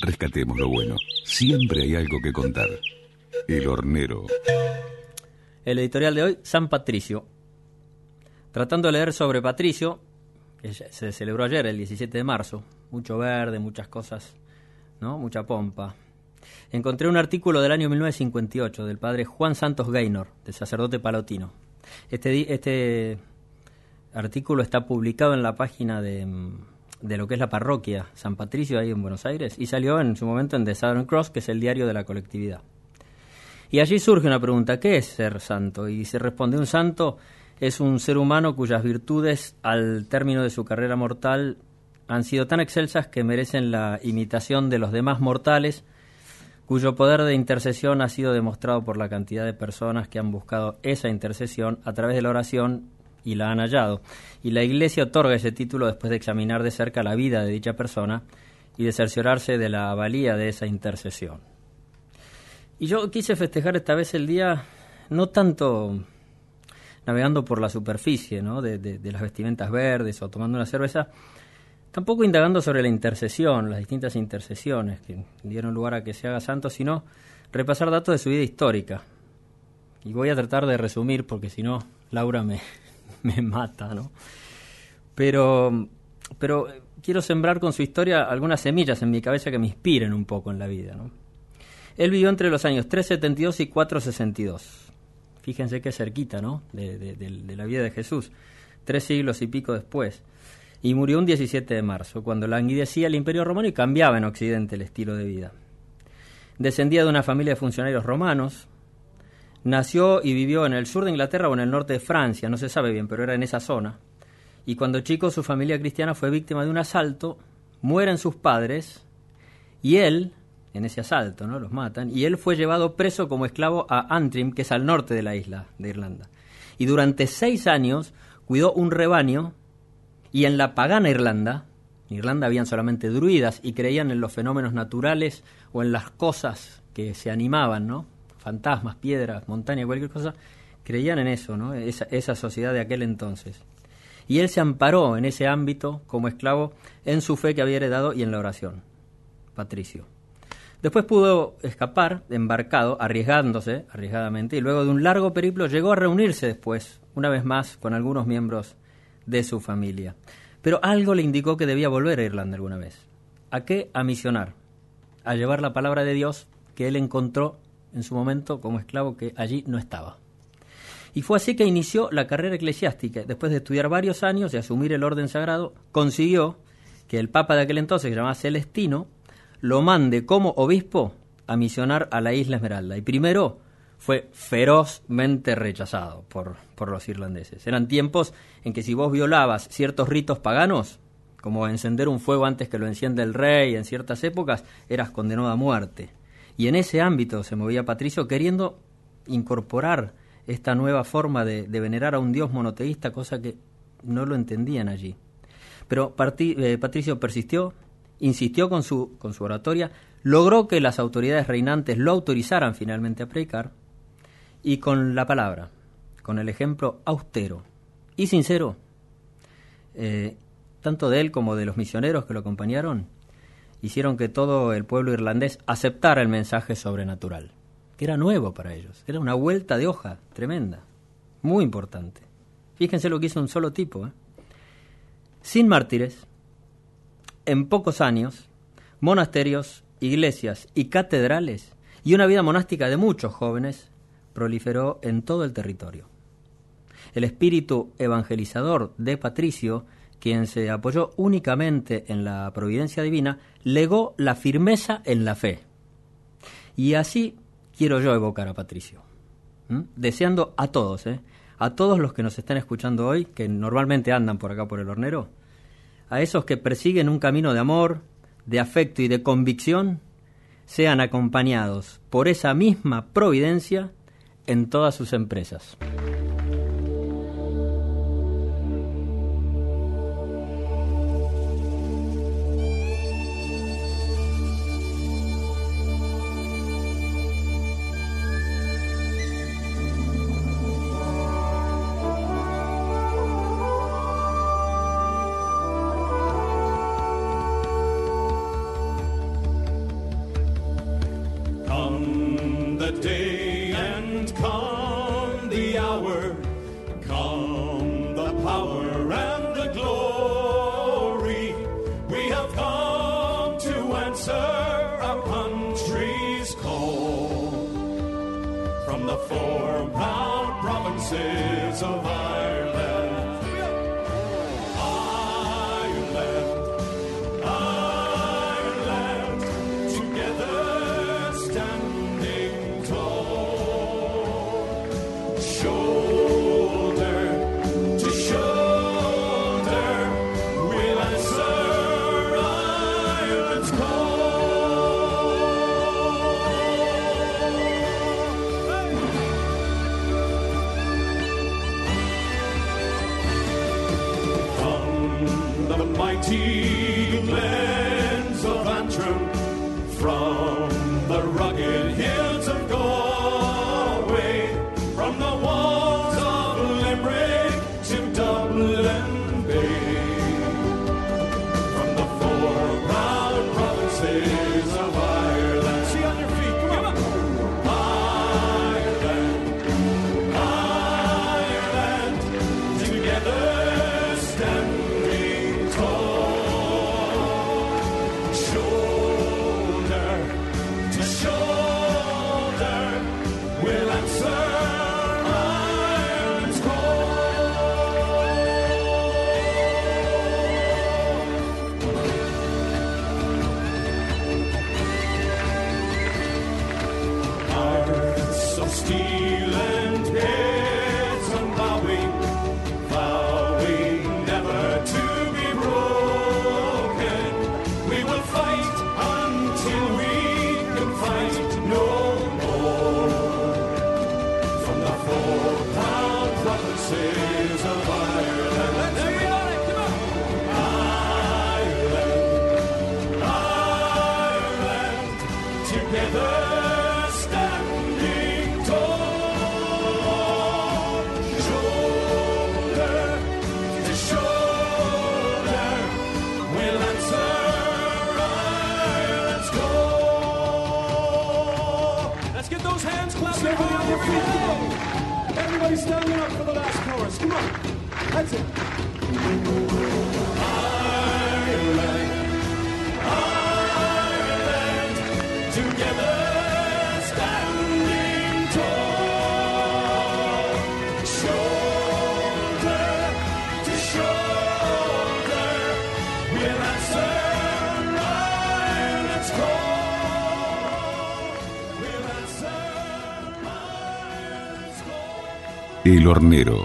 Rescatemos lo bueno. Siempre hay algo que contar. El hornero. El editorial de hoy, San Patricio. Tratando de leer sobre Patricio, que se celebró ayer, el 17 de marzo. Mucho verde, muchas cosas, ¿no? Mucha pompa. Encontré un artículo del año 1958 del padre Juan Santos Gaynor, del sacerdote palotino. Este, este artículo está publicado en la página de, de, lo que es la parroquia San Patricio ahí en Buenos Aires y salió en su momento en The Southern Cross, que es el diario de la colectividad. Y allí surge una pregunta, ¿qué es ser santo? Y se responde, un santo es un ser humano cuyas virtudes al término de su carrera mortal han sido tan excelsas que merecen la imitación de los demás mortales, cuyo poder de intercesión ha sido demostrado por la cantidad de personas que han buscado esa intercesión a través de la oración y la han hallado. Y la Iglesia otorga ese título después de examinar de cerca la vida de dicha persona y de cerciorarse de la valía de esa intercesión. Y yo quise festejar esta vez el día no tanto navegando por la superficie ¿no? de, de las vestimentas verdes o tomando una cerveza, tampoco indagando sobre la intercesión, las distintas intercesiones que dieron lugar a que se haga santo, sino repasar datos de su vida histórica. Y voy a tratar de resumir porque si no, Laura me, me mata, ¿no? Pero, pero quiero sembrar con su historia algunas semillas en mi cabeza que me inspiren un poco en la vida, ¿no? Él vivió entre los años 372 y 462. Fíjense qué cerquita, ¿no? De, de, la vida de Jesús. Tres siglos y pico después. Y murió un 17 de marzo, cuando languidecía el Imperio Romano y cambiaba en Occidente el estilo de vida. Descendía de una familia de funcionarios romanos, Nació y vivió en el sur de Inglaterra o en el norte de Francia, no se sabe bien, pero era en esa zona. Y cuando chico su familia cristiana fue víctima de un asalto, mueren sus padres y él, en ese asalto, ¿no? Los matan, y él fue llevado preso como esclavo a Antrim, que es al norte de la isla de Irlanda. Y durante seis años cuidó un rebaño y en la pagana Irlanda, en Irlanda habían solamente druidas y creían en los fenómenos naturales o en las cosas que se animaban, ¿no? Fantasmas, piedras, montaña, cualquier cosa, creían en eso, ¿no? esa, esa sociedad de aquel entonces. Y él se amparó en ese ámbito como esclavo en su fe que había heredado y en la oración. Patricio. Después pudo escapar, embarcado, arriesgándose, arriesgadamente, y luego de un largo periplo llegó a reunirse después, una vez más, con algunos miembros de su familia. Pero algo le indicó que debía volver a Irlanda alguna vez. ¿A qué? A misionar, a llevar la palabra de Dios que él encontró en su momento como esclavo que allí no estaba. Y fue así que inició la carrera eclesiástica. Después de estudiar varios años y asumir el orden sagrado, consiguió que el Papa de aquel entonces, que se llamaba Celestino, lo mande como obispo a misionar a la isla Esmeralda. Y primero fue ferozmente rechazado por, por los irlandeses. Eran tiempos en que si vos violabas ciertos ritos paganos, como encender un fuego antes que lo encienda el rey en ciertas épocas, eras condenado a muerte. Y en ese ámbito se movía Patricio queriendo incorporar esta nueva forma de, venerar a un dios monoteísta, cosa que no lo entendían allí. Pero eh, Patricio persistió, insistió con su, oratoria, logró que las autoridades reinantes lo autorizaran finalmente a predicar, y con la palabra, con el ejemplo austero y sincero, eh, tanto de él como de los misioneros que lo acompañaron, hicieron que todo el pueblo irlandés aceptara el mensaje sobrenatural, que era nuevo para ellos, era una vuelta de hoja tremenda, muy importante. Fíjense lo que hizo un solo tipo. ¿eh? Sin mártires, en pocos años, monasterios, iglesias y catedrales y una vida monástica de muchos jóvenes proliferó en todo el territorio. El espíritu evangelizador de Patricio quien se apoyó únicamente en la providencia divina, legó la firmeza en la fe. Y así quiero yo evocar a Patricio, deseando a todos, ¿eh? a todos los que nos están escuchando hoy, que normalmente andan por acá por el hornero, a esos que persiguen un camino de amor, de afecto y de convicción, sean acompañados por esa misma providencia en todas sus empresas. come the power and the glory. We have come to answer our country's call from the four proud provinces of Ireland. mighty. is of life. Come El hornero.